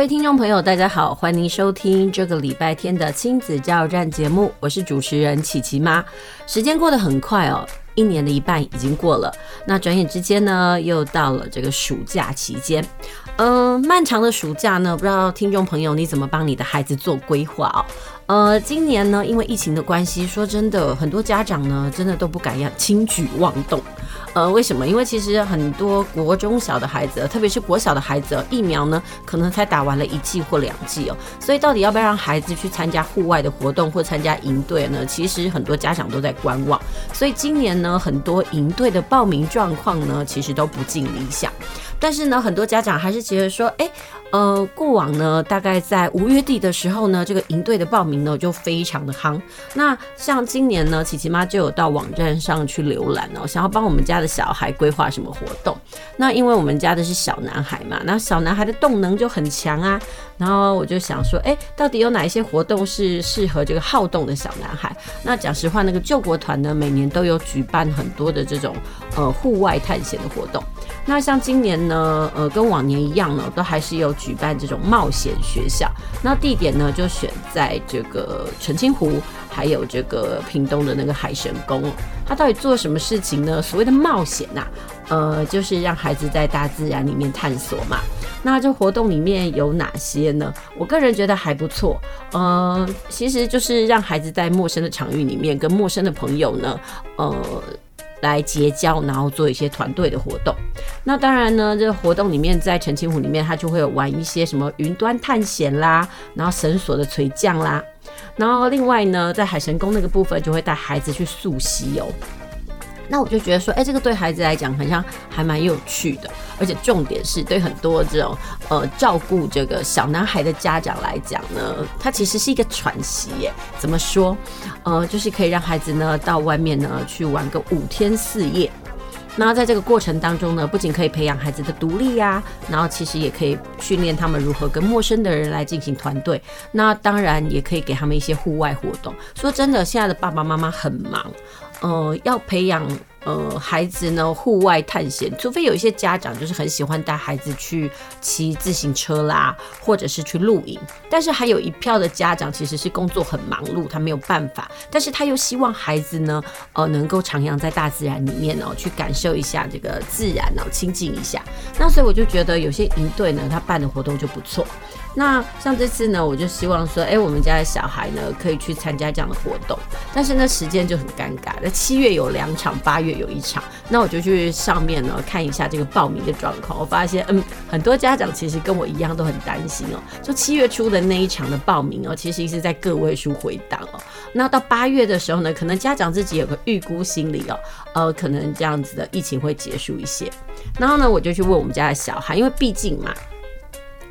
各位听众朋友，大家好，欢迎收听这个礼拜天的亲子加油站节目，我是主持人琪琪妈。时间过得很快哦，一年的一半已经过了，那转眼之间呢，又到了这个暑假期间。嗯、漫长的暑假呢，不知道听众朋友你怎么帮你的孩子做规划哦？呃，今年呢，因为疫情的关系，说真的，很多家长呢，真的都不敢要轻举妄动。呃，为什么？因为其实很多国中小的孩子，特别是国小的孩子，疫苗呢可能才打完了一剂或两剂哦，所以到底要不要让孩子去参加户外的活动或参加营队呢？其实很多家长都在观望。所以今年呢，很多营队的报名状况呢，其实都不尽理想。但是呢，很多家长还是觉得说，哎，呃，过往呢，大概在五月底的时候呢，这个营队的报名呢就非常的夯。那像今年呢，琪琪妈就有到网站上去浏览哦，想要帮我们家的小孩规划什么活动。那因为我们家的是小男孩嘛，那小男孩的动能就很强啊。然后我就想说，哎，到底有哪一些活动是适合这个好动的小男孩？那讲实话，那个救国团呢，每年都有举办很多的这种呃户外探险的活动。那像今年呢，呃，跟往年一样呢，都还是有举办这种冒险学校。那地点呢，就选在这个澄清湖，还有这个屏东的那个海神宫。他到底做什么事情呢？所谓的冒险呐、呃，就是让孩子在大自然里面探索嘛。那这活动里面有哪些呢？我个人觉得还不错。呃，其实就是让孩子在陌生的场域里面，跟陌生的朋友呢，呃。来结交，然后做一些团队的活动。那当然呢，这个活动里面在澄清湖里面，他就会玩一些什么云端探险啦，然后绳索的垂降啦。然后另外呢，在海神宫那个部分，就会带孩子去溯溪游。那我就觉得说，哎、这个对孩子来讲好像还蛮有趣的，而且重点是对很多这种呃照顾这个小男孩的家长来讲呢，他其实是一个喘息耶。怎么说？呃，就是可以让孩子呢到外面呢去玩个五天四夜。那在这个过程当中呢，不仅可以培养孩子的独立呀、然后其实也可以训练他们如何跟陌生的人来进行团队。那当然也可以给他们一些户外活动。说真的，现在的爸爸妈妈很忙。呃，要培养呃孩子呢户外探险，除非有一些家长就是很喜欢带孩子去骑自行车啦，或者是去露营。但是还有一票的家长其实是工作很忙碌，他没有办法，但是他又希望孩子呢，呃，能够徜徉在大自然里面哦，去感受一下这个自然哦，亲近一下。那所以我就觉得有些营队呢，他办的活动就不错。那像这次呢，我就希望说，哎、我们家的小孩呢，可以去参加这样的活动，但是呢，时间就很尴尬。那七月有两场，八月有一场，那我就去上面呢看一下这个报名的状况。我发现，嗯，很多家长其实跟我一样都很担心哦。就七月初的那一场的报名哦，其实是在个位数回档哦。那到八月的时候呢，可能家长自己有个预估心理哦，呃，可能这样子的疫情会结束一些。然后呢，我就去问我们家的小孩，因为毕竟嘛。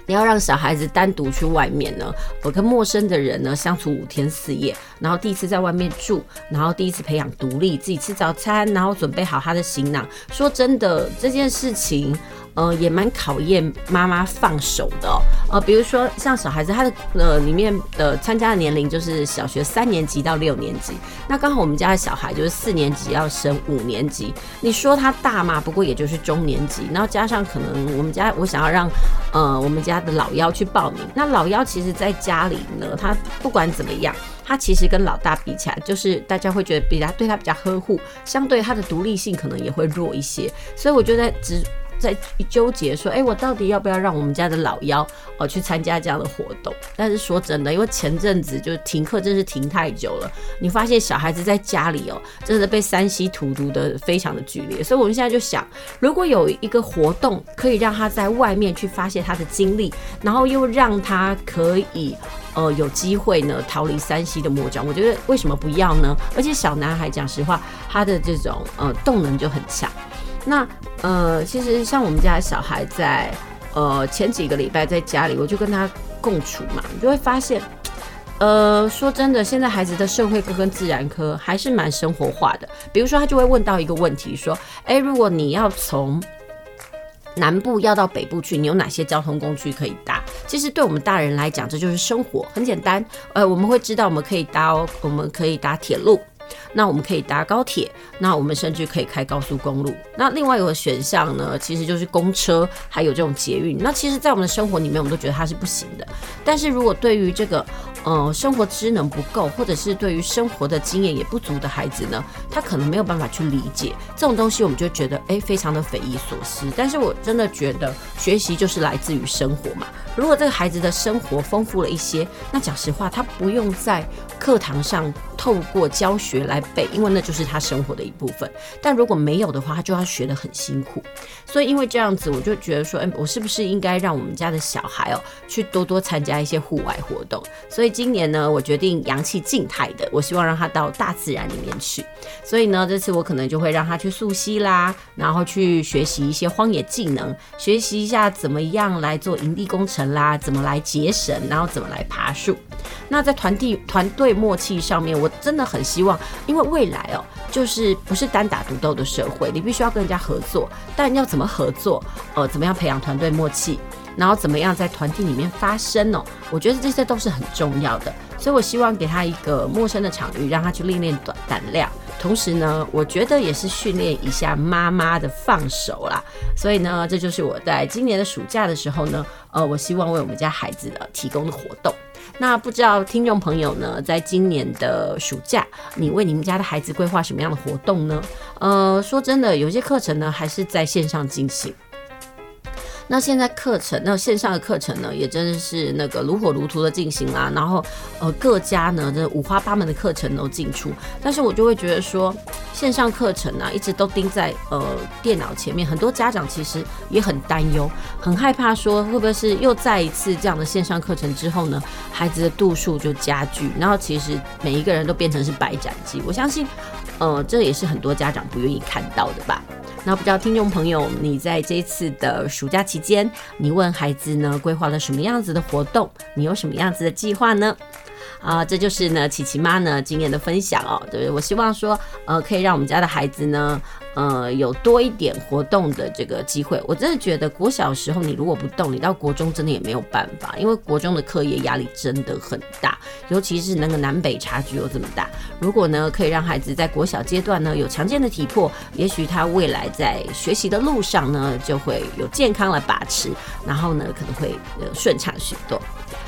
你要让小孩子单独去外面呢，我跟陌生的人呢相处五天四夜，然后第一次在外面住，然后第一次培养独立，自己吃早餐，然后准备好他的行囊。说真的，这件事情。呃，也蛮考验妈妈放手的。呃，比如说像小孩子，他的呃里面的参加的年龄就是小学三年级到六年级。那刚好我们家的小孩就是四年级要升五年级。你说他大嘛？不过也就是中年级。然后加上可能我们家我想要让呃我们家的老幺去报名。那老幺其实在家里呢，他不管怎么样，他其实跟老大比起来，就是大家会觉得比较对他比较呵护，相对他的独立性可能也会弱一些。所以我觉得只。在纠结说，哎、我到底要不要让我们家的老幺哦去参加这样的活动？但是说真的，因为前阵子就停课，真是停太久了。你发现小孩子在家里哦，真的被山西荼毒的非常的剧烈。所以我们现在就想，如果有一个活动可以让他在外面去发泄他的精力，然后又让他可以呃有机会呢逃离山西的魔掌，我觉得为什么不要呢？而且小男孩讲实话，他的这种呃动能就很强。那呃，其实像我们家小孩在呃前几个礼拜在家里，我就跟他共处嘛，你就会发现呃，说真的，现在孩子的社会科跟自然科还是蛮生活化的。比如说，他就会问到一个问题，说：“诶，如果你要从南部要到北部去，你有哪些交通工具可以搭？”其实对我们大人来讲，这就是生活，很简单。呃，我们会知道我们可以搭，我们可以搭铁路。那我们可以搭高铁，那我们甚至可以开高速公路。那另外一个选项呢，其实就是公车，还有这种捷运。那其实，在我们的生活里面，我们都觉得它是不行的。但是如果对于这个，呃，生活知能不够，或者是对于生活的经验也不足的孩子呢，他可能没有办法去理解这种东西，我们就觉得，诶，非常的匪夷所思。但是我真的觉得，学习就是来自于生活嘛。如果这个孩子的生活丰富了一些，那讲实话，他不用在课堂上透过教学来背，因为那就是他生活的一部分。但如果没有的话，他就要学得很辛苦。所以因为这样子，我就觉得说，哎，我是不是应该让我们家的小孩哦，去多多参加一些户外活动？所以今年呢，我决定阳气静态的，我希望让他到大自然里面去。所以呢，这次我可能就会让他去溯溪啦，然后去学习一些荒野技能，学习一下怎么样来做营地工程啦，怎么来结绳，然后怎么来爬树。那在团体团队默契上面，我真的很希望，因为未来哦，就是不是单打独斗的社会，你必须要跟人家合作，但要怎么合作？呃，怎么样培养团队默契？然后怎么样在团体里面发声哦？我觉得这些都是很重要的，所以我希望给他一个陌生的场域，让他去练练胆胆量。同时呢，我觉得也是训练一下妈妈的放手啦。所以呢，这就是我在今年的暑假的时候呢，呃，我希望为我们家孩子呢提供的活动。那不知道听众朋友呢，在今年的暑假，你为你们家的孩子规划什么样的活动呢？呃，说真的，有些课程呢还是在线上进行。那现在课程，那线上的课程呢，也真的是那个如火如荼的进行啦。然后，呃，各家呢，这五花八门的课程都进出。但是我就会觉得说，线上课程呢，一直都盯在呃电脑前面，很多家长其实也很担忧，很害怕说会不会是又再一次这样的线上课程之后呢，孩子的度数就加剧，然后其实每一个人都变成是白斩鸡。我相信，呃，这也是很多家长不愿意看到的吧。那不知道听众朋友，你在这次的暑假期间，你问孩子呢规划了什么样子的活动？你有什么样子的计划呢？啊，这就是呢琪琪妈呢今年的分享哦。对，我希望说，呃，可以让我们家的孩子呢。呃，有多一点活动的这个机会，我真的觉得国小时候你如果不动，你到国中真的也没有办法，因为国中的课业压力真的很大，尤其是那个南北差距又这么大。如果呢可以让孩子在国小阶段呢有强健的体魄，也许他未来在学习的路上呢就会有健康来把持，然后呢可能会呃顺畅许多。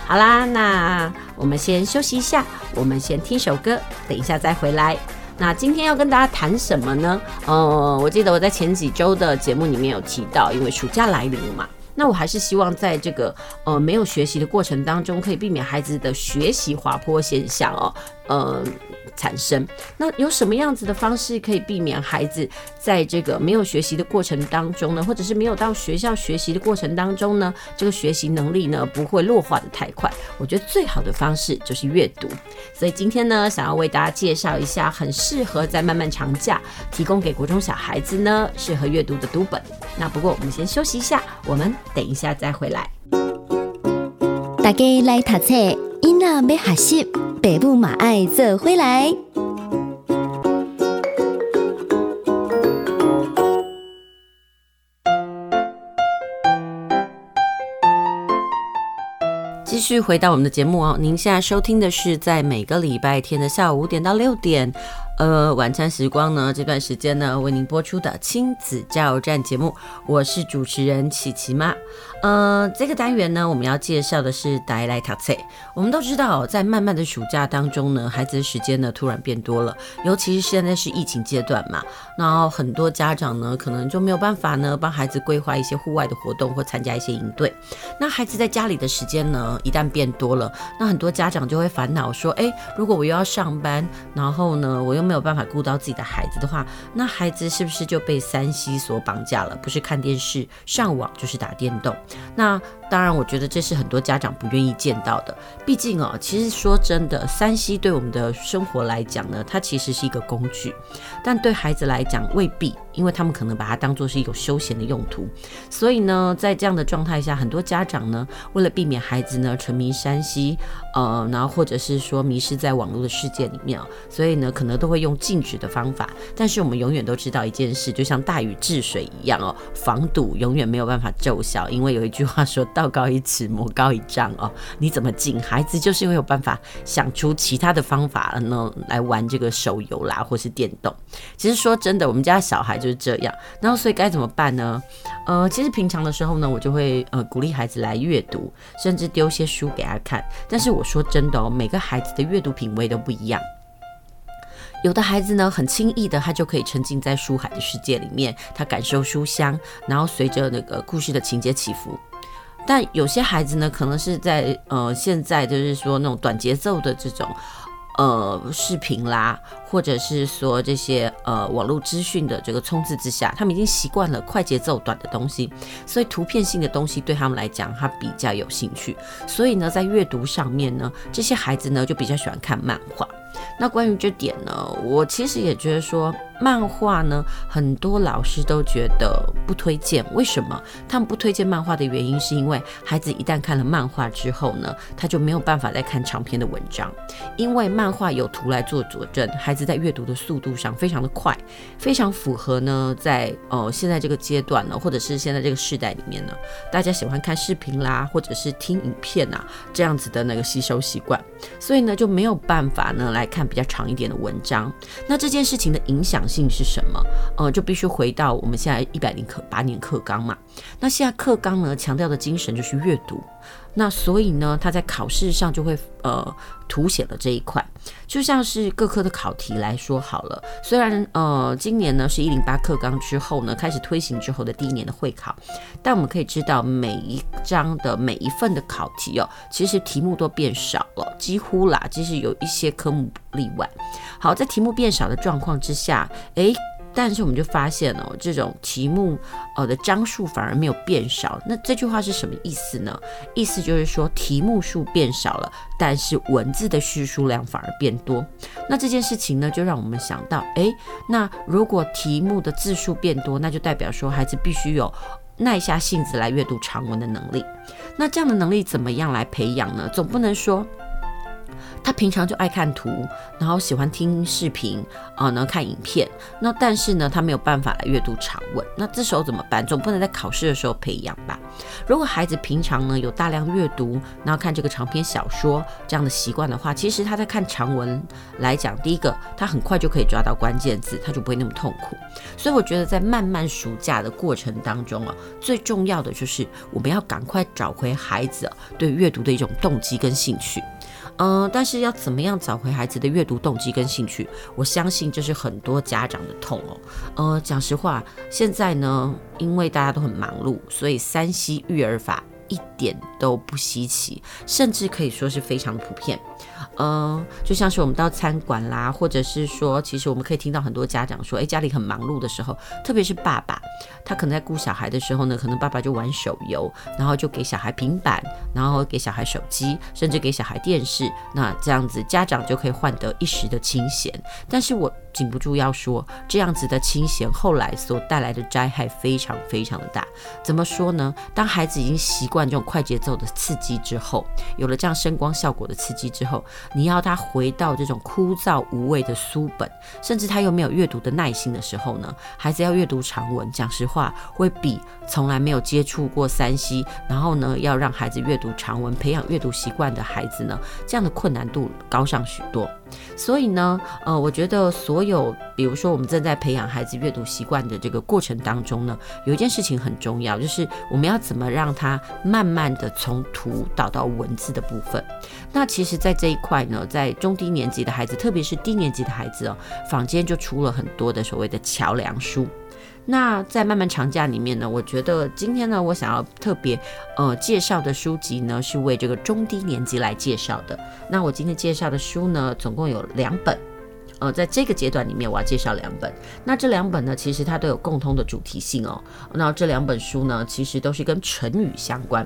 好啦，那我们先休息一下，我们先听首歌，等一下再回来。那今天要跟大家谈什么呢？呃，我记得我在前几周的节目里面有提到，因为暑假来临了嘛，那我还是希望在这个呃没有学习的过程当中，可以避免孩子的学习滑坡现象哦，呃。产生。那有什么样子的方式可以避免孩子在这个没有学习的过程当中呢，或者是没有到学校学习的过程当中呢，这个学习能力呢不会弱化的太快？我觉得最好的方式就是阅读。所以今天呢，想要为大家介绍一下很适合在漫漫长假提供给国中小孩子呢适合阅读的读本。那不过我们先休息一下，我们等一下再回来。大家来读册，囡仔要学习。北部马爱这回来，继续回到我们的节目哦。您现在收听的是在每个礼拜天的下午五点到六点。呃，晚餐时光呢，这段时间呢，为您播出的亲子加油站节目，我是主持人琪琪妈。呃，这个单元呢，我们要介绍的是带来读册。我们都知道，在漫漫的暑假当中呢，孩子的时间呢突然变多了，尤其是现在是疫情阶段嘛，然后很多家长呢可能就没有办法呢帮孩子规划一些户外的活动或参加一些营队。那孩子在家里的时间呢一旦变多了，那很多家长就会烦恼说，哎，如果我又要上班，然后呢我又没有办法顾到自己的孩子的话，那孩子是不是就被三 C 所绑架了？不是看电视、上网，就是打电动。那当然，我觉得这是很多家长不愿意见到的。毕竟哦，其实说真的，3C 对我们的生活来讲呢，它其实是一个工具，但对孩子来讲未必。因为他们可能把它当做是一种休闲的用途。所以呢，在这样的状态下，很多家长呢，为了避免孩子呢沉迷 3C，呃，然后或者是说迷失在网络的世界里面，所以呢，可能都会用禁止的方法。但是我们永远都知道一件事，就像大禹治水一样哦，防堵永远没有办法奏效，因为有一句话说到“道高一尺，魔高一丈”哦，你怎么禁？孩子就是会有办法想出其他的方法呢，来玩这个手游啦，或是电动。其实说真的，我们家小孩就是这样。然后所以该怎么办呢？呃，其实平常的时候呢，我就会呃鼓励孩子来阅读，甚至丢些书给他看。但是我说真的哦，每个孩子的阅读品味都不一样。有的孩子呢，很轻易的他就可以沉浸在书海的世界里面，他感受书香，然后随着那个故事的情节起伏。但有些孩子呢，可能是在呃现在就是说那种短节奏的这种。呃，视频啦，或者是说这些呃网络资讯的这个冲刺之下，他们已经习惯了快节奏短的东西，所以图片性的东西对他们来讲，他比较有兴趣。所以呢，在阅读上面呢，这些孩子呢就比较喜欢看漫画。那关于这点呢，我其实也觉得说。漫画呢，很多老师都觉得不推荐。为什么？他们不推荐漫画的原因，是因为孩子一旦看了漫画之后呢，他就没有办法再看长篇的文章，因为漫画有图来做佐证，孩子在阅读的速度上非常的快，非常符合呢，在呃现在这个阶段呢，或者是现在这个时代里面呢，大家喜欢看视频啦，或者是听影片啊这样子的那个吸收习惯，所以呢就没有办法呢来看比较长一点的文章。那这件事情的影响性是什么？呃，就必须回到我们现在一百零课八年课纲嘛。那现在课纲呢，强调的精神就是阅读。那所以呢，他在考试上就会呃凸显了这一块。就像是各科的考题来说好了，虽然呃今年呢是一零八课纲之后呢开始推行之后的第一年的会考，但我们可以知道每一章的每一份的考题哦，其实题目都变少了，几乎啦，即使有一些科目例外。好，在题目变少的状况之下，诶。但是我们就发现哦，这种题目呃的章数反而没有变少。那这句话是什么意思呢？意思就是说题目数变少了，但是文字的叙述量反而变多。那这件事情呢，就让我们想到，诶，那如果题目的字数变多，那就代表说孩子必须有耐下性子来阅读长文的能力。那这样的能力怎么样来培养呢？总不能说。他平常就爱看图，然后喜欢听视频啊，然后看影片。那但是呢，他没有办法来阅读长文。那这时候怎么办？总不能在考试的时候培养吧？如果孩子平常呢有大量阅读，然后看这个长篇小说这样的习惯的话，其实他在看长文来讲，第一个他很快就可以抓到关键字，他就不会那么痛苦。所以我觉得在漫漫暑假的过程当中啊，最重要的就是我们要赶快找回孩子对阅读的一种动机跟兴趣。嗯，但是要怎么样找回孩子的阅读动机跟兴趣？我相信这是很多家长的痛哦。呃，讲实话，现在呢，因为大家都很忙碌，所以三西育儿法一点都不稀奇，甚至可以说是非常普遍。嗯，就像是我们到餐馆啦，或者是说，其实我们可以听到很多家长说，诶，家里很忙碌的时候，特别是爸爸，他可能在顾小孩的时候呢，可能爸爸就玩手游，然后就给小孩平板，然后给小孩手机，甚至给小孩电视，那这样子家长就可以换得一时的清闲。但是我禁不住要说，这样子的清闲后来所带来的灾害非常非常的大。怎么说呢？当孩子已经习惯这种快节奏的刺激之后，有了这样声光效果的刺激之后，你要他回到这种枯燥无味的书本，甚至他又没有阅读的耐心的时候呢，孩子要阅读长文，讲实话，会比从来没有接触过三 C，然后呢，要让孩子阅读长文，培养阅读习惯的孩子呢，这样的困难度高上许多。所以呢，呃，我觉得所有，比如说我们正在培养孩子阅读习惯的这个过程当中呢，有一件事情很重要，就是我们要怎么让他慢慢的从图导到文字的部分。那其实，在这一块呢，在中低年级的孩子，特别是低年级的孩子哦，坊间就出了很多的所谓的桥梁书。那在漫漫长假里面呢，我觉得今天呢，我想要特别呃介绍的书籍呢，是为这个中低年级来介绍的。那我今天介绍的书呢，总共有两本，呃，在这个阶段里面，我要介绍两本。那这两本呢，其实它都有共通的主题性哦。那这两本书呢，其实都是跟成语相关。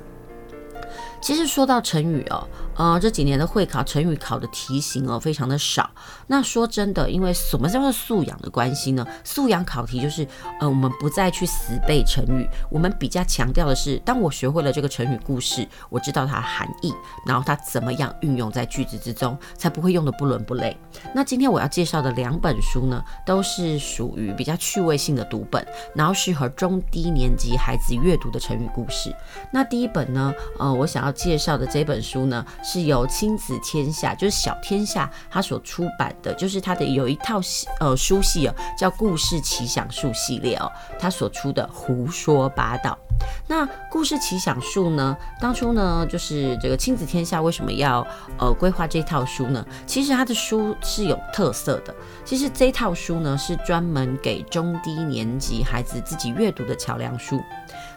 其实说到成语哦，呃，这几年的会考成语考的题型哦，非常的少。那说真的，因为什么叫做素养的关系呢？素养考题就是，呃，我们不再去死背成语，我们比较强调的是，当我学会了这个成语故事，我知道它的含义，然后它怎么样运用在句子之中，才不会用的不伦不类。那今天我要介绍的两本书呢，都是属于比较趣味性的读本，然后适合中低年级孩子阅读的成语故事。那第一本呢，呃，我想要。介绍的这本书呢，是由亲子天下，就是小天下，他所出版的，就是他的有一套呃书系哦，叫故事奇想树系列哦，他所出的胡说八道。那故事奇想树呢，当初呢，就是这个亲子天下为什么要呃规划这套书呢？其实他的书是有特色的，其实这套书呢是专门给中低年级孩子自己阅读的桥梁书。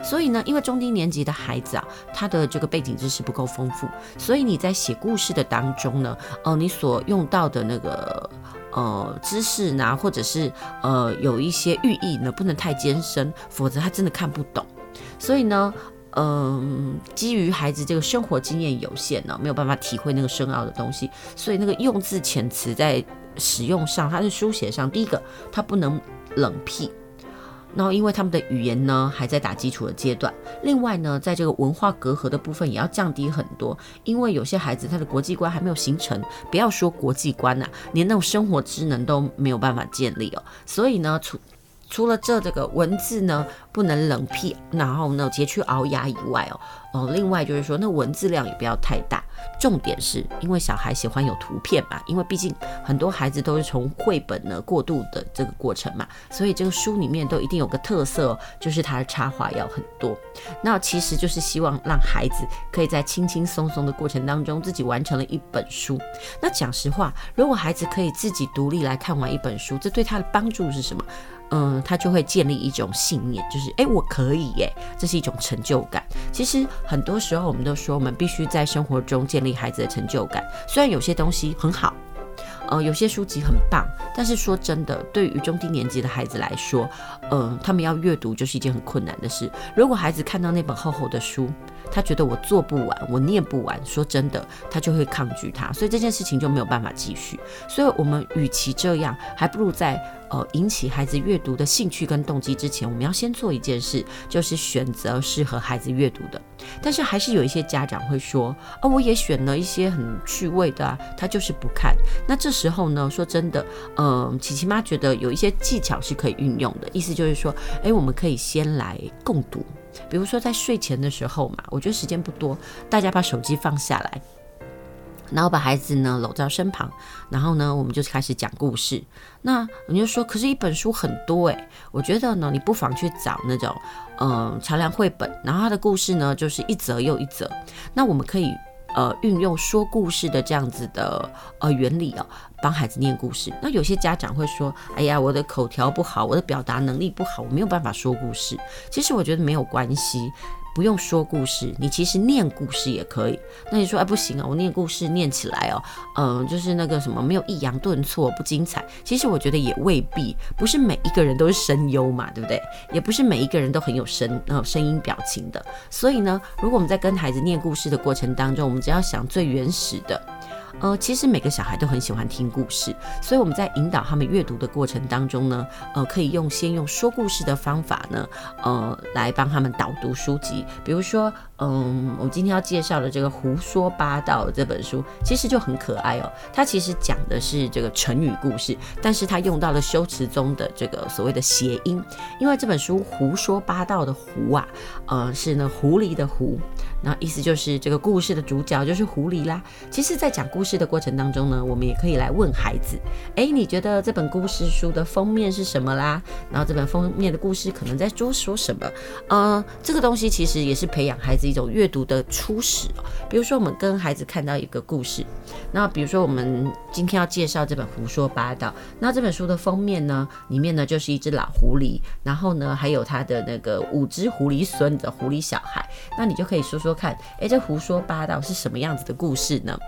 所以呢，因为中低年级的孩子啊，他的这个背景知识不够丰富，所以你在写故事的当中呢，呃，你所用到的那个呃知识呢，或者是呃有一些寓意呢，不能太艰深，否则他真的看不懂。所以呢，嗯、基于孩子这个生活经验有限呢，没有办法体会那个深奥的东西，所以那个用字遣词在使用上，他的书写上，第一个他不能冷僻。然后，因为他们的语言呢还在打基础的阶段，另外呢，在这个文化隔阂的部分也要降低很多，因为有些孩子他的国际观还没有形成，不要说国际观呐、啊，连那种生活职能都没有办法建立哦，所以呢，除了这这个文字呢不能冷僻，然后呢截去熬牙以外哦，哦，另外就是说那文字量也不要太大。重点是因为小孩喜欢有图片嘛，因为毕竟很多孩子都是从绘本呢过渡的这个过程嘛，所以这个书里面都一定有个特色，就是它的插画要很多。那其实就是希望让孩子可以在轻轻松松的过程当中自己完成了一本书。那讲实话，如果孩子可以自己独立来看完一本书，这对他的帮助是什么？嗯，他就会建立一种信念，就是哎，我可以耶，这是一种成就感。其实很多时候我们都说，我们必须在生活中建立孩子的成就感。虽然有些东西很好，呃，有些书籍很棒，但是说真的，对于中低年级的孩子来说，嗯，他们要阅读就是一件很困难的事。如果孩子看到那本厚厚的书，他觉得我做不完，我念不完，说真的，他就会抗拒他，所以这件事情就没有办法继续。所以，我们与其这样，还不如在。呃，引起孩子阅读的兴趣跟动机之前，我们要先做一件事，就是选择适合孩子阅读的。但是还是有一些家长会说，哦，我也选了一些很趣味的啊，他就是不看。那这时候呢，说真的，嗯、琪琪妈觉得有一些技巧是可以运用的，意思就是说，诶，我们可以先来共读，比如说在睡前的时候嘛，我觉得时间不多，大家把手机放下来。然后把孩子呢搂在身旁，然后呢，我们就开始讲故事。那你就说，可是一本书很多诶，我觉得呢，你不妨去找那种嗯桥梁绘本，然后它的故事呢就是一则又一则。那我们可以呃运用说故事的这样子的呃原理哦，帮孩子念故事。那有些家长会说，哎呀，我的口条不好，我的表达能力不好，我没有办法说故事。其实我觉得没有关系。不用说故事，你其实念故事也可以。那你说，哎，不行啊，我念故事念起来哦，嗯，就是那个什么没有抑扬顿挫，不精彩。其实我觉得也未必，不是每一个人都是声优嘛，对不对？也不是每一个人都很有声呃声音表情的。所以呢，如果我们在跟孩子念故事的过程当中，我们只要想最原始的。呃，其实每个小孩都很喜欢听故事，所以我们在引导他们阅读的过程当中呢，呃，可以用先用说故事的方法呢，呃，来帮他们导读书籍。比如说，嗯，我今天要介绍的这个《胡说八道》这本书，其实就很可爱哦。它其实讲的是这个成语故事，但是它用到了修辞中的这个所谓的谐音，因为这本书《胡说八道》的“胡”啊，呃，是呢狐狸的“狐”，那意思就是这个故事的主角就是狐狸啦。其实，在讲故事。的过程当中呢，我们也可以来问孩子：哎，你觉得这本故事书的封面是什么啦？然后这本封面的故事可能在说说什么？呃，这个东西其实也是培养孩子一种阅读的初始。比如说，我们跟孩子看到一个故事，那比如说我们今天要介绍这本《胡说八道》，那这本书的封面呢，里面呢就是一只老狐狸，然后呢还有他的那个五只狐狸孙的狐狸小孩，那你就可以说说看，哎，这胡说八道是什么样子的故事呢？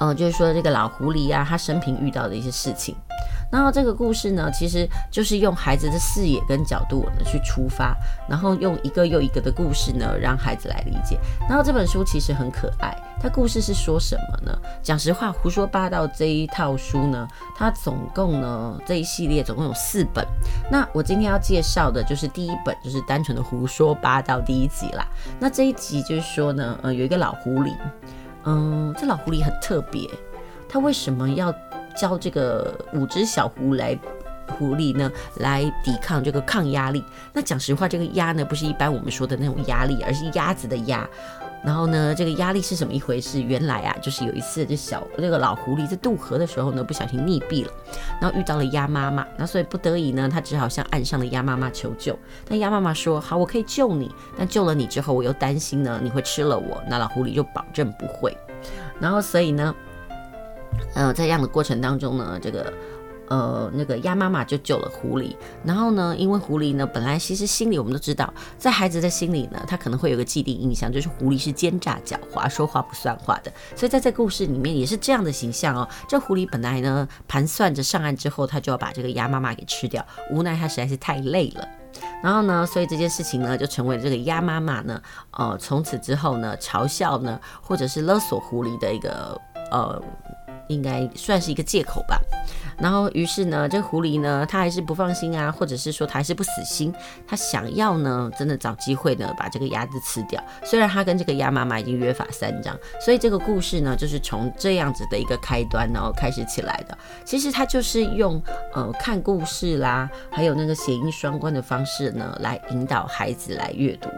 嗯，就是说这个老狐狸啊，他生平遇到的一些事情。然后这个故事呢，其实就是用孩子的视野跟角度呢去出发，然后用一个又一个的故事呢让孩子来理解。然后这本书其实很可爱，它故事是说什么呢？讲实话，胡说八道这一套书呢，它总共呢这一系列总共有四本。那我今天要介绍的就是第一本，就是单纯的胡说八道第一集啦。那这一集就是说呢，呃，有一个老狐狸，嗯，这老狐狸很特别，它为什么要？教这个五只小狐来狐狸呢，来抵抗这个抗压力。那讲实话，这个压呢，不是一般我们说的那种压力，而是鸭子的鸭。然后呢，这个压力是什么一回事？原来啊，就是有一次这小这个老狐狸在渡河的时候呢，不小心溺毙了，然后遇到了鸭妈妈，那所以不得已呢，他只好向岸上的鸭妈妈求救。但鸭妈妈说：“好，我可以救你，但救了你之后，我又担心呢，你会吃了我。”那老狐狸就保证不会。然后所以呢。呃，在这样的过程当中呢，这个呃那个鸭妈妈就救了狐狸。然后呢，因为狐狸呢本来其实心里我们都知道，在孩子的心里呢，他可能会有个既定印象，就是狐狸是奸诈狡猾、说话不算话的。所以在这故事里面也是这样的形象哦。这狐狸本来呢盘算着上岸之后，他就要把这个鸭妈妈给吃掉，无奈他实在是太累了。然后呢，所以这件事情呢就成为这个鸭妈妈呢，呃，从此之后呢嘲笑呢或者是勒索狐狸的一个呃。应该算是一个借口吧。然后，于是呢，这狐狸呢，他还是不放心啊，或者是说他还是不死心，他想要呢，真的找机会呢，把这个鸭子吃掉。虽然他跟这个鸭妈妈已经约法三章，所以这个故事呢，就是从这样子的一个开端，然后开始起来的。其实他就是用呃看故事啦，还有那个谐音双关的方式呢，来引导孩子来阅读。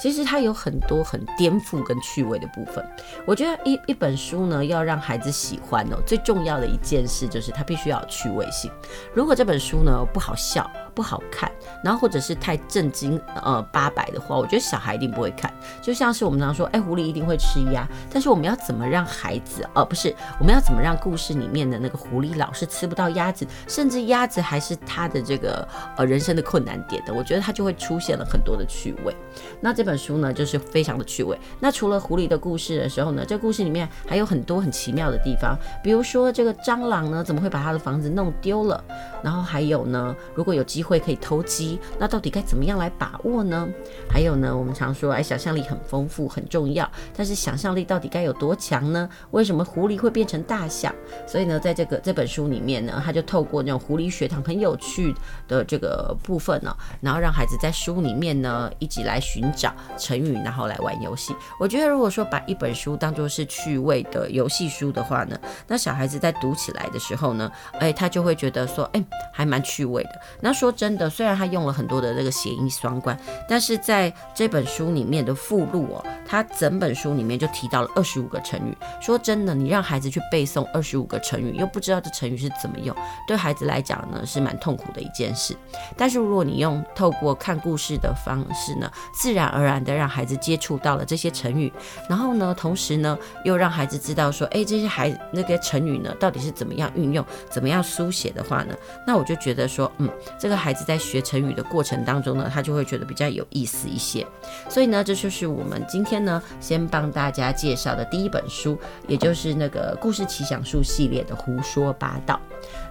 其实它有很多很颠覆跟趣味的部分。我觉得一一本书呢，要让孩子喜欢哦，最重要的一件事就是它必须要趣味性。如果这本书呢不好笑，不好看，然后或者是太正经呃八百的话，我觉得小孩一定不会看。就像是我们常说，哎，狐狸一定会吃鸭，但是我们要怎么让孩子，呃，不是，我们要怎么让故事里面的那个狐狸老是吃不到鸭子，甚至鸭子还是他的这个呃人生的困难点的？我觉得它就会出现了很多的趣味。那这本书呢，就是非常的趣味。那除了狐狸的故事的时候呢，这故事里面还有很多很奇妙的地方，比如说这个蟑螂呢，怎么会把他的房子弄丢了？然后还有呢，如果有机会。会可以偷鸡，那到底该怎么样来把握呢？还有呢，我们常说，哎，想象力很丰富很重要，但是想象力到底该有多强呢？为什么狐狸会变成大象？所以呢，在这个这本书里面呢，他就透过那种狐狸学堂很有趣的这个部分呢，然后让孩子在书里面呢一起来寻找成语，然后来玩游戏。我觉得如果说把一本书当做是趣味的游戏书的话呢，那小孩子在读起来的时候呢，哎，他就会觉得说，哎，还蛮趣味的。那说。真的，虽然他用了很多的这个谐音双关，但是在这本书里面的附录哦，他整本书里面就提到了二十五个成语。说真的，你让孩子去背诵二十五个成语，又不知道这成语是怎么用，对孩子来讲呢是蛮痛苦的一件事。但是如果你用透过看故事的方式呢，自然而然的让孩子接触到了这些成语，然后呢，同时呢又让孩子知道说，哎，这些孩那个成语呢到底是怎么样运用，怎么样书写的话呢，那我就觉得说，嗯，这个孩。子在学成语的过程当中呢，他就会觉得比较有意思一些。所以呢，这就是我们今天呢，先帮大家介绍的第一本书，也就是那个故事奇想树系列的《胡说八道》。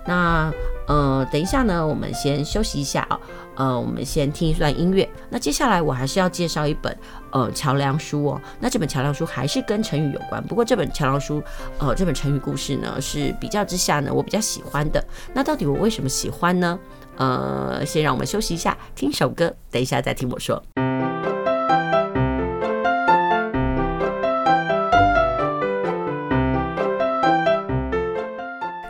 那呃，等一下呢，我们先休息一下啊、呃，我们先听一段音乐。那接下来我还是要介绍一本呃桥梁书哦。那这本桥梁书还是跟成语有关，不过这本桥梁书呃这本成语故事呢是比较之下呢我比较喜欢的。那到底我为什么喜欢呢？呃，先让我们休息一下，听首歌，等一下再听我说。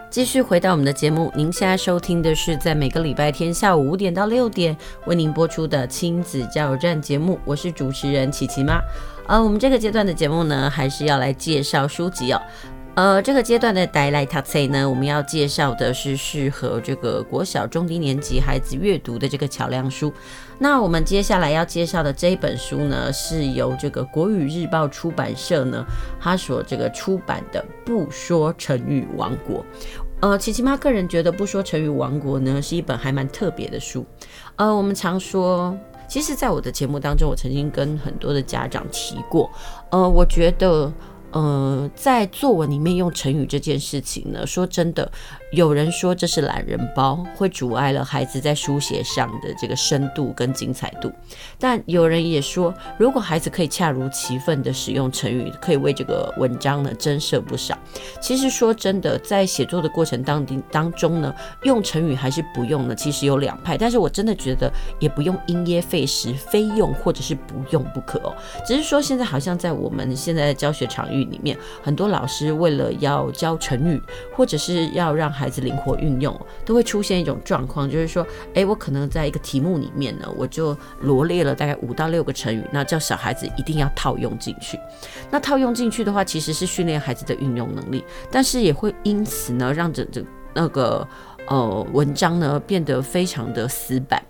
继续回到我们的节目，您现在收听的是在每个礼拜天下午五点到六点为您播出的亲子加油站节目，我是主持人琪琪妈。呃，我们这个阶段的节目呢，还是要来介绍书籍哦。呃，这个阶段的带来读册呢，我们要介绍的是适合这个国小中低年级孩子阅读的这个桥梁书。那我们接下来要介绍的这一本书呢，是由这个国语日报出版社呢，他所这个出版的《不说成语王国》。呃，琪琪妈个人觉得《不说成语王国》呢，是一本还蛮特别的书。呃，我们常说，其实在我的节目当中，我曾经跟很多的家长提过，呃，我觉得。呃，在作文里面用成语这件事情呢，说真的，有人说这是懒人包，会阻碍了孩子在书写上的这个深度跟精彩度。但有人也说，如果孩子可以恰如其分的使用成语，可以为这个文章呢增色不少。其实说真的，在写作的过程当当中呢，用成语还是不用呢？其实有两派，但是我真的觉得也不用因噎废食，非用或者是不用不可哦。只是说现在好像在我们现在的教学场域里面，很多老师为了要教成语，或者是要让孩子灵活运用，都会出现一种状况，就是说，哎，我可能在一个题目里面呢，我就罗列了大概五到六个成语，那叫小孩子一定要套用进去。那套用进去的话，其实是训练孩子的运用能力，但是也会因此呢，让整整那个呃文章呢变得非常的死板。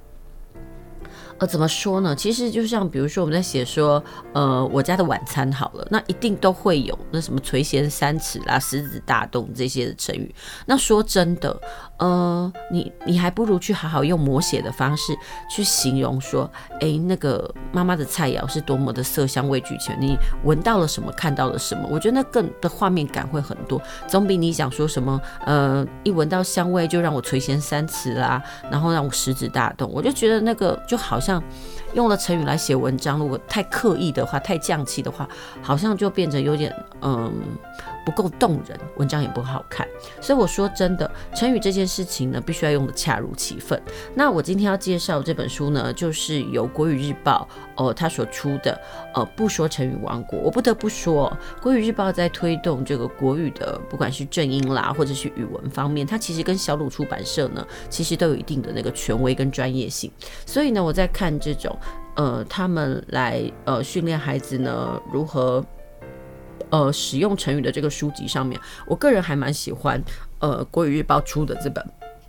呃，怎么说呢？其实就像比如说我们在写说，呃，我家的晚餐好了，那一定都会有那什么垂涎三尺啦、食指大动这些的成语。那说真的，呃，你你还不如去好好用摹写的方式去形容说，哎，那个妈妈的菜肴是多么的色香味俱全，你闻到了什么，看到了什么？我觉得那更的画面感会很多，总比你想说什么，呃，一闻到香味就让我垂涎三尺啦，然后让我食指大动，我就觉得那个就好像。用了成语来写文章，如果太刻意的话，太降气的话，好像就变成有点嗯。不够动人，文章也不好看。所以我说真的，成语这件事情呢，必须要用的恰如其分。那我今天要介绍这本书呢，就是由国语日报哦，他所出的呃，不说成语王国。我不得不说，国语日报在推动这个国语的，不管是正音啦，或者是语文方面，它其实跟小鲁出版社呢，其实都有一定的那个权威跟专业性。所以呢，我在看这种呃，他们来呃训练孩子呢，如何。呃，使用成语的这个书籍上面，我个人还蛮喜欢呃国语日报出的这本《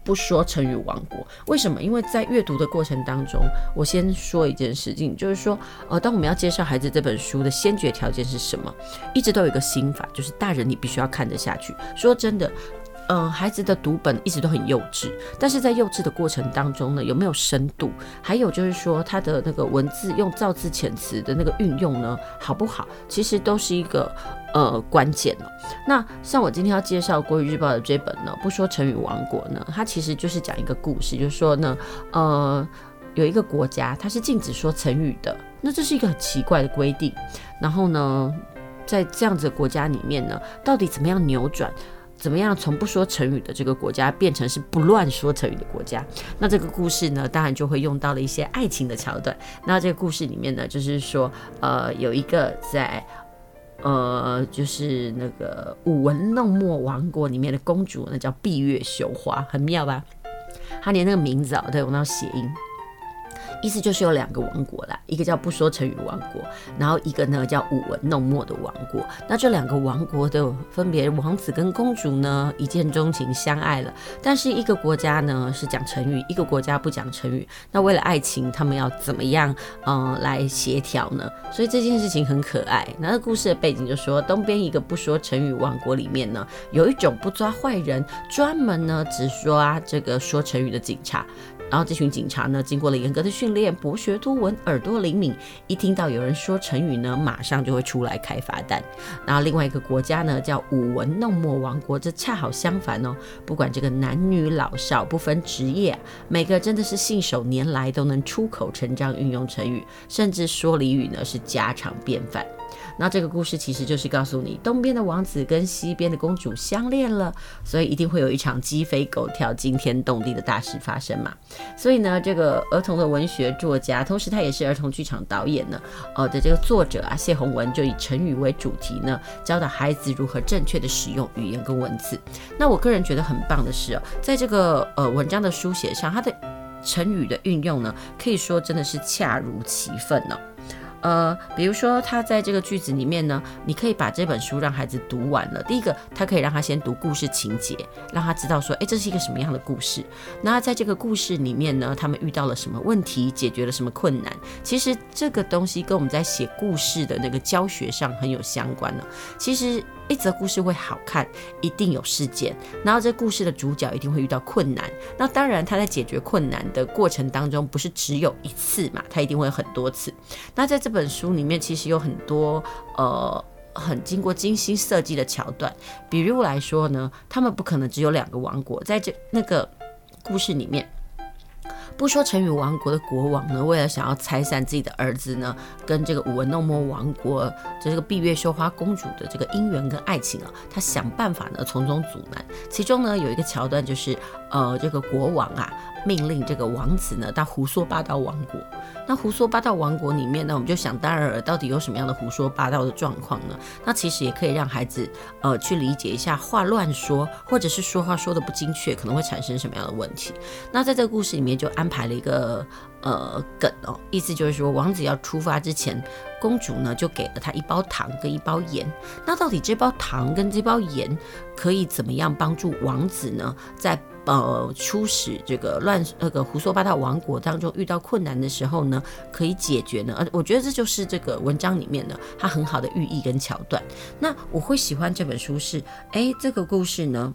不说成语王国》。为什么？因为在阅读的过程当中，我先说一件事情，就是说，呃，当我们要介绍孩子这本书的先决条件是什么？一直都有一个心法，就是大人你必须要看得下去。说真的。嗯、孩子的读本一直都很幼稚，但是在幼稚的过程当中呢，有没有深度？还有就是说，他的那个文字用造字遣词的那个运用呢，好不好？其实都是一个呃关键了。那像我今天要介绍《国语日报》的这本呢，不说成语王国呢，它其实就是讲一个故事，就是说呢，呃，有一个国家它是禁止说成语的，那这是一个很奇怪的规定。然后呢，在这样子的国家里面呢，到底怎么样扭转？怎么样从不说成语的这个国家变成是不乱说成语的国家？那这个故事呢，当然就会用到了一些爱情的桥段。那这个故事里面呢，就是说，呃，有一个在，呃，就是那个舞文弄墨王国里面的公主，那叫闭月羞花，很妙吧？她连那个名字啊都有那谐音。意思就是有两个王国啦，一个叫不说成语王国，然后一个呢叫舞文弄墨的王国。那这两个王国的分别王子跟公主呢一见钟情相爱了，但是一个国家呢是讲成语，一个国家不讲成语。那为了爱情，他们要怎么样嗯、来协调呢？所以这件事情很可爱。那故事的背景就说，东边一个不说成语王国里面呢，有一种不抓坏人，专门呢只说这个说成语的警察。然后这群警察呢，经过了严格的训练，博学多闻，耳朵灵敏，一听到有人说成语呢，马上就会出来开罚单。然后另外一个国家呢，叫舞文弄墨王国，这恰好相反哦，不管这个男女老少，不分职业，每个真的是信手拈来，都能出口成章运用成语，甚至说俚语呢是家常便饭。那这个故事其实就是告诉你，东边的王子跟西边的公主相恋了，所以一定会有一场鸡飞狗跳、惊天动地的大事发生嘛。所以呢，这个儿童的文学作家，同时他也是儿童剧场导演呢，呃的这个作者啊，谢宏文就以成语为主题呢，教导孩子如何正确的使用语言跟文字。那我个人觉得很棒的是哦，在这个呃文章的书写上，他的成语的运用呢，可以说真的是恰如其分呢、哦。呃，比如说他在这个句子里面呢，你可以把这本书让孩子读完了。第一个，他可以让他先读故事情节，让他知道说，哎，这是一个什么样的故事。那在这个故事里面呢，他们遇到了什么问题，解决了什么困难？其实这个东西跟我们在写故事的那个教学上很有相关呢。其实。一则故事会好看，一定有事件，然后这故事的主角一定会遇到困难。那当然，他在解决困难的过程当中，不是只有一次嘛，他一定会有很多次。那在这本书里面，其实有很多呃很经过精心设计的桥段。比如来说呢，他们不可能只有两个王国，在这那个故事里面。不说成语王国的国王呢，为了想要拆散自己的儿子呢，跟这个舞文弄墨王国这个闭月羞花公主的这个姻缘跟爱情啊，他想办法呢从中阻拦。其中呢有一个桥段就是，呃，这个国王啊命令这个王子呢到胡说八道王国。那胡说八道王国里面呢，我们就想当然了，到底有什么样的胡说八道的状况呢？那其实也可以让孩子呃去理解一下，话乱说或者是说话说得不精确，可能会产生什么样的问题。那在这个故事里面就安。排了一个呃梗哦，意思就是说，王子要出发之前，公主呢就给了他一包糖跟一包盐。那到底这包糖跟这包盐可以怎么样帮助王子呢？在呃初始这个乱那个胡说八道王国当中遇到困难的时候呢，可以解决呢？而，我觉得这就是这个文章里面的，它很好的寓意跟桥段。那我会喜欢这本书是，哎，这个故事呢，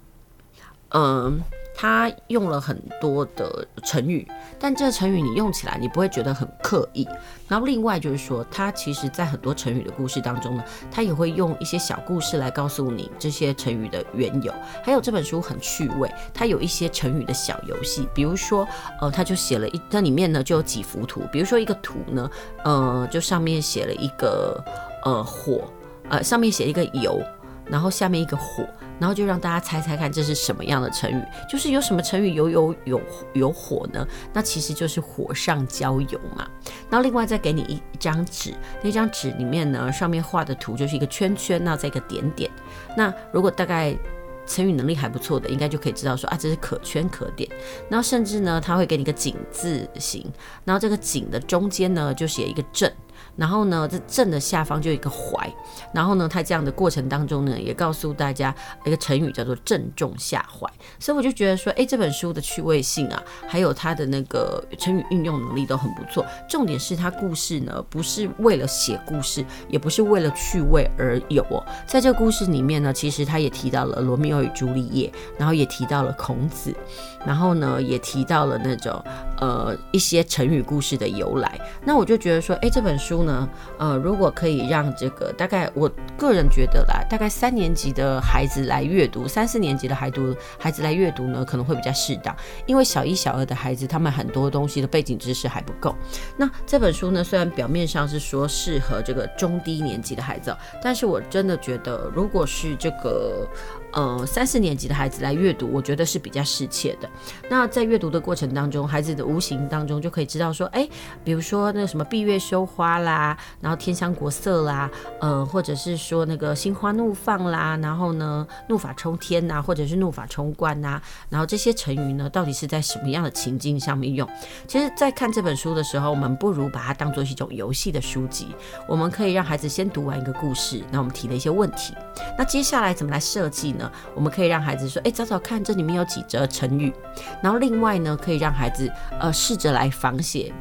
嗯、他用了很多的成语，但这成语你用起来你不会觉得很刻意。然后另外就是说，他其实在很多成语的故事当中呢，他也会用一些小故事来告诉你这些成语的缘由。还有这本书很趣味，它有一些成语的小游戏，比如说，呃，他就写了一，这里面呢就有几幅图，比如说一个图呢，呃，就上面写了一个呃火，呃，上面写一个油。然后下面一个火，然后就让大家猜猜看这是什么样的成语？就是有什么成语有有有有火呢？那其实就是火上浇油嘛。然后另外再给你一张纸，那张纸里面呢，上面画的图就是一个圈圈，那再一个点点。那如果大概成语能力还不错的，应该就可以知道说啊，这是可圈可点。然后甚至呢，他会给你个井字形，然后这个井的中间呢，就写一个正。然后呢，这正的下方就有一个怀，然后呢，他这样的过程当中呢，也告诉大家一个成语叫做正中下怀。所以我就觉得说，哎，这本书的趣味性啊，还有它的那个成语运用能力都很不错。重点是它故事呢，不是为了写故事，也不是为了趣味而有哦。在这个故事里面呢，其实他也提到了罗密欧与朱丽叶，然后也提到了孔子，然后呢，也提到了那种呃一些成语故事的由来。那我就觉得说，哎，这本书。呢，呃，如果可以让这个大概我个人觉得啦，大概三年级的孩子来阅读，三四年级的孩读孩子来阅读呢，可能会比较适当，因为小一、小二的孩子他们很多东西的背景知识还不够。那这本书呢，虽然表面上是说适合这个中低年级的孩子，但是我真的觉得，如果是这个。呃，三四年级的孩子来阅读，我觉得是比较适切的。那在阅读的过程当中，孩子的无形当中就可以知道说，哎，比如说那个什么闭月羞花啦，然后天香国色啦，呃，或者是说那个心花怒放啦，然后呢，怒发冲天呐，或者是怒发冲冠呐，然后这些成语呢，到底是在什么样的情境上面用？其实，在看这本书的时候，我们不如把它当做是一种游戏的书籍，我们可以让孩子先读完一个故事，那我们提了一些问题，那接下来怎么来设计呢？我们可以让孩子说：“哎，找找看，这里面有几则成语。”然后另外呢，可以让孩子呃试着来仿写，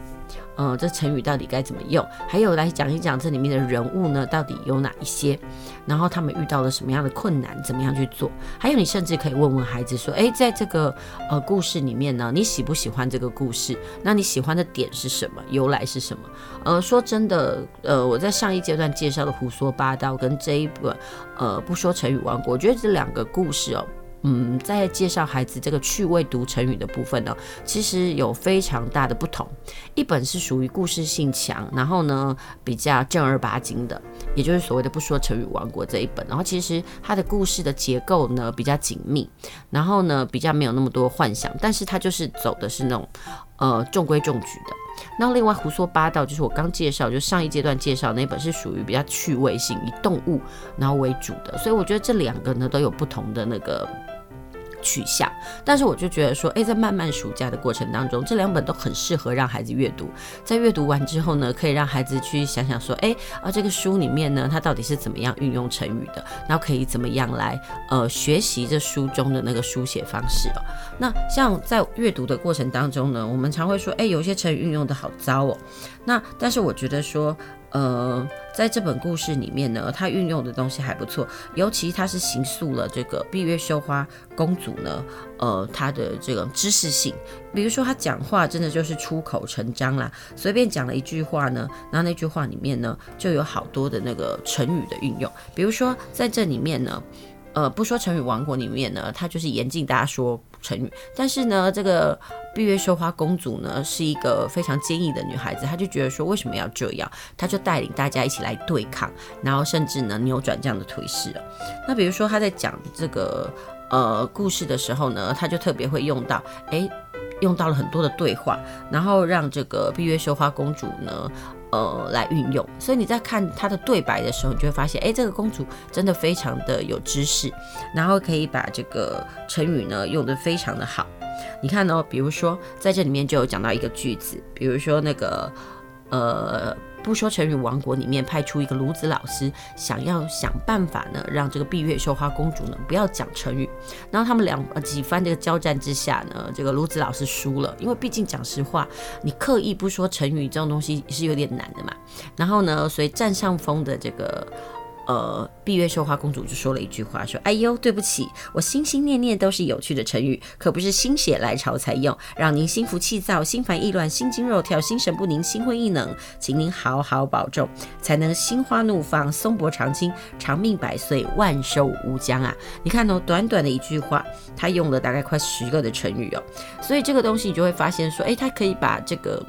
呃，这成语到底该怎么用？还有来讲一讲这里面的人物呢，到底有哪一些？然后他们遇到了什么样的困难，怎么样去做？还有，你甚至可以问问孩子说：“哎，在这个呃故事里面呢，你喜不喜欢这个故事？那你喜欢的点是什么？由来是什么？”呃，说真的，呃，我在上一阶段介绍的胡说八道跟这一本呃不说成语王国，我觉得这两个故事哦。嗯，在介绍孩子这个趣味读成语的部分呢，其实有非常大的不同。一本是属于故事性强，然后呢比较正儿八经的，也就是所谓的不说成语王国这一本。然后其实它的故事的结构呢比较紧密，然后呢比较没有那么多幻想，但是它就是走的是那种呃中规中矩的。那另外胡说八道就是我刚介绍，就上一阶段介绍那本是属于比较趣味性，以动物然后为主的。所以我觉得这两个呢都有不同的那个。取向，但是我就觉得说，诶，在漫漫暑假的过程当中，这两本都很适合让孩子阅读。在阅读完之后呢，可以让孩子去想想说，诶，啊，这个书里面呢，它到底是怎么样运用成语的，然后可以怎么样来呃学习这书中的那个书写方式哦。那像在阅读的过程当中呢，我们常会说，诶，有些成语运用的好糟哦。那但是我觉得说。呃，在这本故事里面呢，它运用的东西还不错，尤其它是形塑了这个闭月羞花公主呢，呃，她的这个知识性，比如说她讲话真的就是出口成章啦，随便讲了一句话呢，然后那句话里面呢就有好多的那个成语的运用，比如说在这里面呢。呃，不说成语王国里面呢，他就是严禁大家说成语。但是呢，这个闭月羞花公主呢，是一个非常坚毅的女孩子，她就觉得说，为什么要这样？她就带领大家一起来对抗，然后甚至呢扭转这样的颓势了。那比如说她在讲这个呃故事的时候呢，她就特别会用到，诶，用到了很多的对话，然后让这个闭月羞花公主呢。呃，来运用，所以你在看她的对白的时候，你就会发现，哎，这个公主真的非常的有知识，然后可以把这个成语呢用得非常的好。你看哦，比如说在这里面就有讲到一个句子，比如说那个，呃。不说成语王国里面派出一个卢子老师，想要想办法呢，让这个闭月羞花公主呢不要讲成语。然后他们两呃几番这个交战之下呢，这个卢子老师输了，因为毕竟讲实话，你刻意不说成语这种东西是有点难的嘛。然后呢，所以占上风的这个。呃，闭月羞花公主就说了一句话，说：“哎呦，对不起，我心心念念都是有趣的成语，可不是心血来潮才用，让您心浮气躁、心烦意乱、心惊肉跳、心神不宁、心灰意冷，请您好好保重，才能心花怒放、松柏长青、长命百岁、万寿无疆啊！你看哦，短短的一句话，他用了大概快十个的成语哦，所以这个东西你就会发现说，哎，他可以把这个。”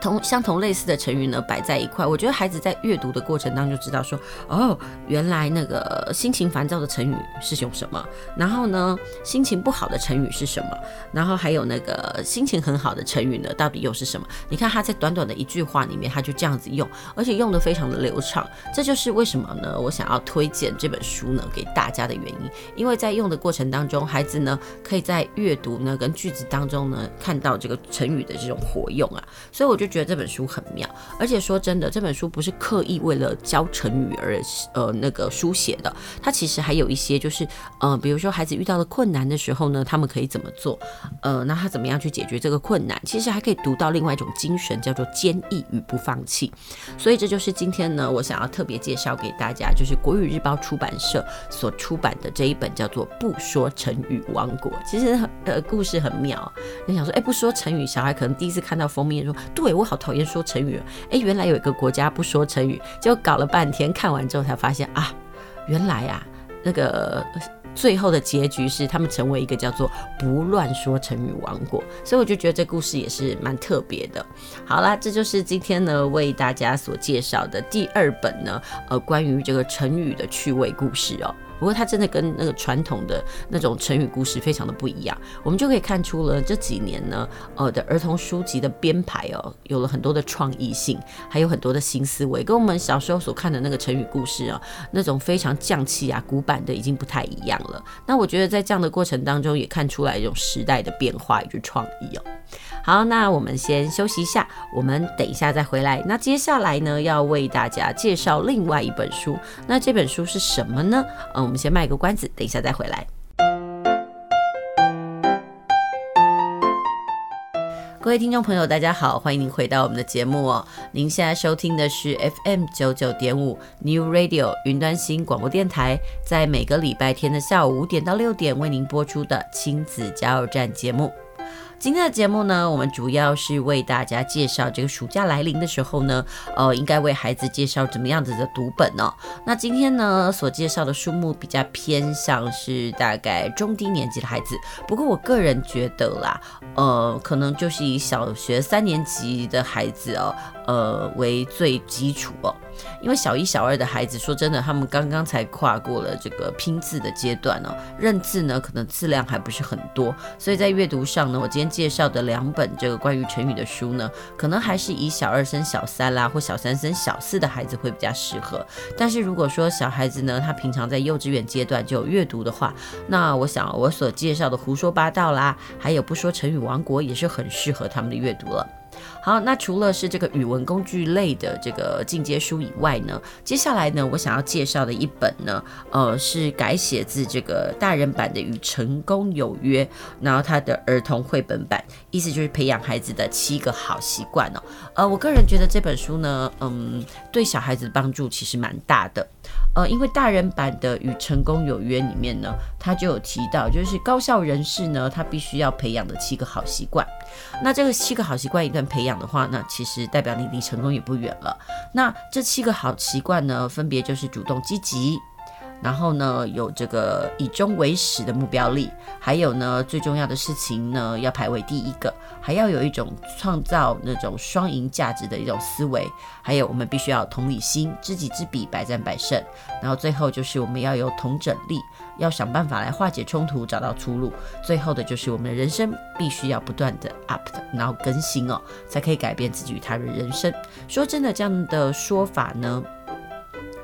同相同类似的成语呢摆在一块，我觉得孩子在阅读的过程当中就知道说，哦，原来那个心情烦躁的成语是用什么，然后呢，心情不好的成语是什么，然后还有那个心情很好的成语呢，到底又是什么？你看他在短短的一句话里面，他就这样子用，而且用得非常的流畅。这就是为什么呢？我想要推荐这本书呢给大家的原因，因为在用的过程当中，孩子呢可以在阅读呢跟句子当中呢看到这个成语的这种活用啊，所以我就。觉得这本书很妙，而且说真的，这本书不是刻意为了教成语而呃那个书写的，它其实还有一些就是呃，比如说孩子遇到了困难的时候呢，他们可以怎么做？呃，那他怎么样去解决这个困难？其实还可以读到另外一种精神，叫做坚毅与不放弃。所以这就是今天呢，我想要特别介绍给大家，就是国语日报出版社所出版的这一本叫做《不说成语王国》。其实呃故事很妙，你想说，哎，不说成语，小孩可能第一次看到封面说，对。我好讨厌说成语，哎，原来有一个国家不说成语，就搞了半天，看完之后才发现啊，原来啊，那个最后的结局是他们成为一个叫做“不乱说成语王国”，所以我就觉得这故事也是蛮特别的。好啦，这就是今天呢为大家所介绍的第二本呢，呃，关于这个成语的趣味故事哦。不过它真的跟那个传统的那种成语故事非常的不一样，我们就可以看出了这几年呢，呃的儿童书籍的编排哦，有了很多的创意性，还有很多的新思维，跟我们小时候所看的那个成语故事啊，那种非常匠气啊、古板的已经不太一样了。那我觉得在这样的过程当中，也看出来一种时代的变化与创意哦。好，那我们先休息一下，我们等一下再回来。那接下来呢，要为大家介绍另外一本书。那这本书是什么呢？嗯，我们先卖个关子，等一下再回来。各位听众朋友，大家好，欢迎您回到我们的节目哦。您现在收听的是 FM 九九点五 New Radio 云端新广播电台，在每个礼拜天的下午五点到六点为您播出的亲子加油站节目。今天的节目呢，我们主要是为大家介绍这个暑假来临的时候呢，呃，应该为孩子介绍怎么样子的读本呢？那今天呢，所介绍的书目比较偏向是大概中低年级的孩子，不过我个人觉得啦，呃，可能就是以小学三年级的孩子哦，呃，为最基础哦。因为小一、小二的孩子，说真的，他们刚刚才跨过了这个拼字的阶段哦，认字呢，可能字量还不是很多，所以在阅读上呢，我今天介绍的两本这个关于成语的书呢，可能还是以小二升小三啦，或小三升小四的孩子会比较适合。但是如果说小孩子呢，他平常在幼稚园阶段就有阅读的话，那我想我所介绍的胡说八道啦，还有不说成语王国也是很适合他们的阅读了。好，那除了是这个语文工具类的这个进阶书以外呢，接下来呢，我想要介绍的一本呢，呃，是改写自这个大人版的《与成功有约》，然后它的儿童绘本版，意思就是培养孩子的七个好习惯哦。呃，我个人觉得这本书呢，嗯，对小孩子的帮助其实蛮大的。呃，因为大人版的《与成功有约》里面呢，他就有提到，就是高效人士呢，他必须要培养的七个好习惯。那这个七个好习惯一旦培养的话，那其实代表你离成功也不远了。那这七个好习惯呢，分别就是主动积极。然后呢，有这个以终为始的目标力，还有呢，最重要的事情呢，要排为第一个，还要有一种创造那种双赢价值的一种思维，还有我们必须要同理心，知己知彼，百战百胜。然后最后就是我们要有同整力，要想办法来化解冲突，找到出路。最后的就是我们的人生必须要不断的 up，然后更新哦，才可以改变自己与他人人生。说真的，这样的说法呢，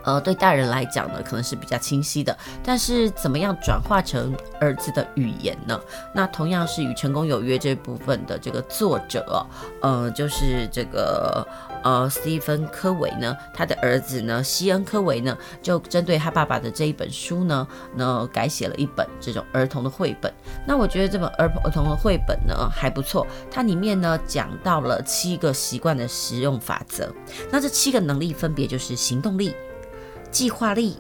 呃，对大人来讲呢，可能是比较清晰的，但是怎么样转化成儿子的语言呢？那同样是与成功有约这部分的这个作者，呃，就是这个呃，斯蒂芬·科维呢，他的儿子呢，西恩·科维呢，就针对他爸爸的这一本书呢，那改写了一本这种儿童的绘本。那我觉得这本儿儿童的绘本呢还不错，它里面呢讲到了七个习惯的实用法则。那这七个能力分别就是行动力。计划力、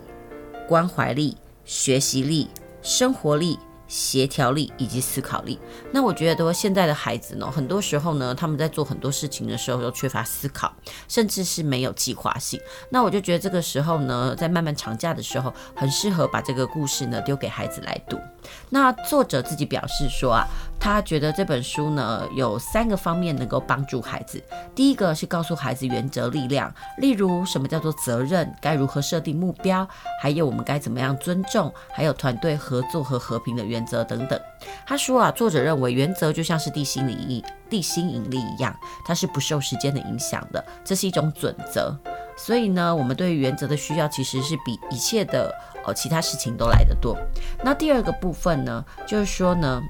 关怀力、学习力、生活力。协调力以及思考力。那我觉得，说现在的孩子呢，很多时候呢，他们在做很多事情的时候都缺乏思考，甚至是没有计划性。那我就觉得这个时候呢，在漫漫长假的时候，很适合把这个故事呢丢给孩子来读。那作者自己表示说啊，他觉得这本书呢有三个方面能够帮助孩子。第一个是告诉孩子原则力量，例如什么叫做责任，该如何设定目标，还有我们该怎么样尊重，还有团队合作和和平的原则。等等，他说啊，作者认为原则就像是地心引力、地心引力一样，它是不受时间的影响的，这是一种准则。所以呢，我们对于原则的需要其实是比一切的呃其他事情都来得多。那第二个部分呢，就是说呢。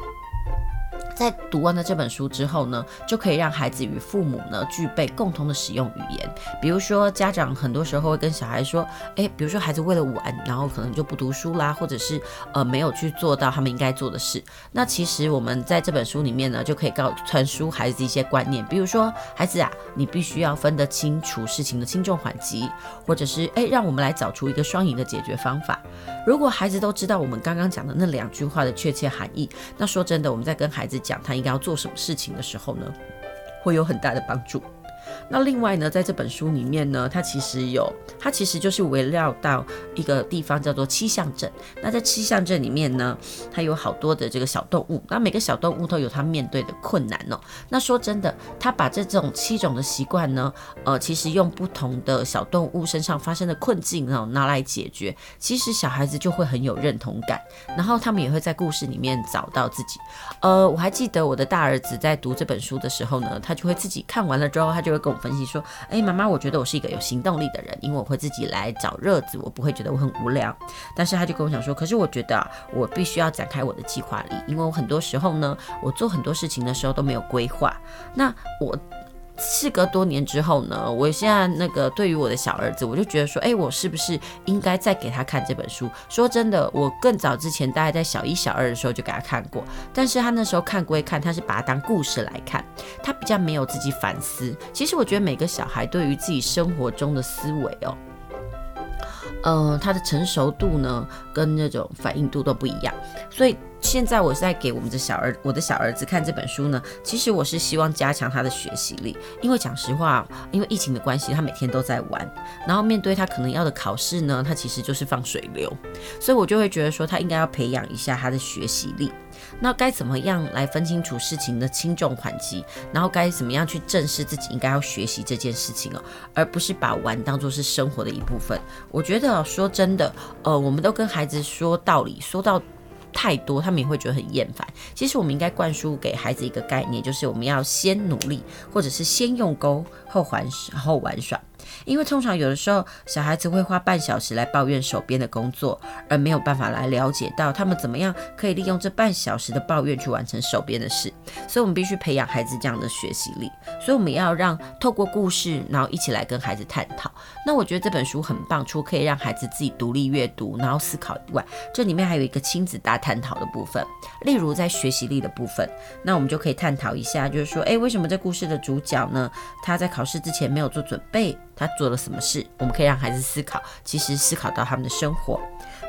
在读完了这本书之后呢，就可以让孩子与父母呢具备共同的使用语言。比如说，家长很多时候会跟小孩说：“诶，比如说孩子为了玩，然后可能就不读书啦，或者是呃没有去做到他们应该做的事。”那其实我们在这本书里面呢，就可以告传输孩子一些观念，比如说：“孩子啊，你必须要分得清楚事情的轻重缓急，或者是诶，让我们来找出一个双赢的解决方法。”如果孩子都知道我们刚刚讲的那两句话的确切含义，那说真的，我们在跟孩子讲他应该要做什么事情的时候呢，会有很大的帮助。那另外呢，在这本书里面呢，它其实有，它其实就是围绕到一个地方叫做七象镇。那在七象镇里面呢，它有好多的这个小动物，那每个小动物都有它面对的困难哦。那说真的，他把这种七种的习惯呢，呃，其实用不同的小动物身上发生的困境呢，拿来解决，其实小孩子就会很有认同感，然后他们也会在故事里面找到自己。呃，我还记得我的大儿子在读这本书的时候呢，他就会自己看完了之后，他就会跟我分析说：“哎，妈妈，我觉得我是一个有行动力的人，因为我会自己来找乐子，我不会觉得我很无聊。但是他就跟我讲说，可是我觉得，我必须要展开我的计划力，因为我很多时候呢，我做很多事情的时候都没有规划。那我。”事隔多年之后呢，我现在那个对于我的小儿子，我就觉得说，哎，我是不是应该再给他看这本书？说真的，我更早之前大概在小一、小二的时候就给他看过，但是他那时候看归看，他是把它当故事来看，他比较没有自己反思。其实我觉得每个小孩对于自己生活中的思维哦。呃，他的成熟度呢，跟那种反应度都不一样，所以现在我是在给我们的小儿，我的小儿子看这本书呢。其实我是希望加强他的学习力，因为讲实话，因为疫情的关系，他每天都在玩，然后面对他可能要的考试呢，他其实就是放水流，所以我就会觉得说，他应该要培养一下他的学习力。那该怎么样来分清楚事情的轻重缓急，然后该怎么样去正视自己应该要学习这件事情哦，而不是把玩当做是生活的一部分。我觉得说真的，呃，我们都跟孩子说道理，说到太多，他们也会觉得很厌烦。其实我们应该灌输给孩子一个概念，就是我们要先努力，或者是先用功后还后玩耍。因为通常有的时候小孩子会花半小时来抱怨手边的工作，而没有办法来了解到他们怎么样可以利用这半小时的抱怨去完成手边的事。所以，我们必须培养孩子这样的学习力。所以，我们要让透过故事，然后一起来跟孩子探讨。那我觉得这本书很棒，除可以让孩子自己独立阅读，然后思考以外，这里面还有一个亲子大探讨的部分。例如在学习力的部分，那我们就可以探讨一下，就是说，诶，为什么这故事的主角呢？他在考试之前没有做准备，他做了什么事？我们可以让孩子思考，其实思考到他们的生活。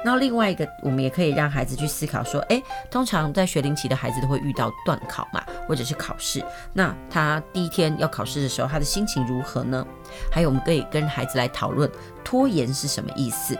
那另外一个，我们也可以让孩子去思考说，诶，通常在学龄期的孩子都会遇到段考嘛，或者是考试。那他第一天要考试的时候，他的心情如何呢？还有，我们可以跟孩子来讨论拖延是什么意思。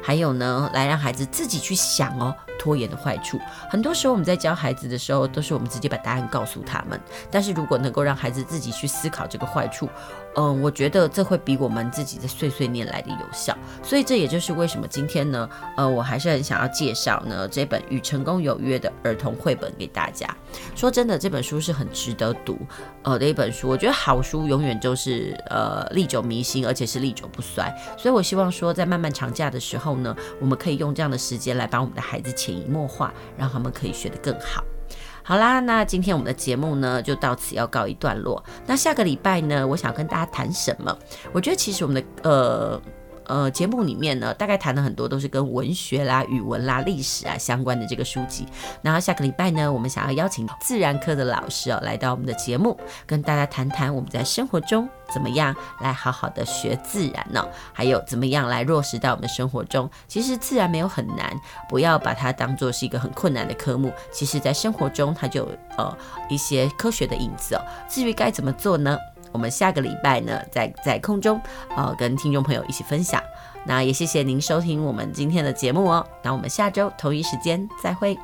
还有呢，来让孩子自己去想哦。拖延的坏处，很多时候我们在教孩子的时候，都是我们直接把答案告诉他们。但是如果能够让孩子自己去思考这个坏处，嗯，我觉得这会比我们自己的碎碎念来的有效。所以这也就是为什么今天呢，呃，我还是很想要介绍呢这本《与成功有约》的儿童绘本给大家。说真的，这本书是很值得读呃的一本书。我觉得好书永远都是呃历久弥新，而且是历久不衰。所以我希望说，在漫漫长假的时候呢，我们可以用这样的时间来帮我们的孩子。潜移默化，让他们可以学得更好。好啦，那今天我们的节目呢，就到此要告一段落。那下个礼拜呢，我想跟大家谈什么？我觉得其实我们的呃。呃，节目里面呢，大概谈了很多都是跟文学啦、语文啦、历史啊相关的这个书籍。然后下个礼拜呢，我们想要邀请自然科的老师哦，来到我们的节目，跟大家谈谈我们在生活中怎么样来好好的学自然呢？还有怎么样来落实到我们的生活中？其实自然没有很难，不要把它当做是一个很困难的科目。其实，在生活中它就有呃一些科学的影子哦。至于该怎么做呢？我们下个礼拜呢，在在空中，呃，跟听众朋友一起分享。那也谢谢您收听我们今天的节目哦。那我们下周同一时间再会。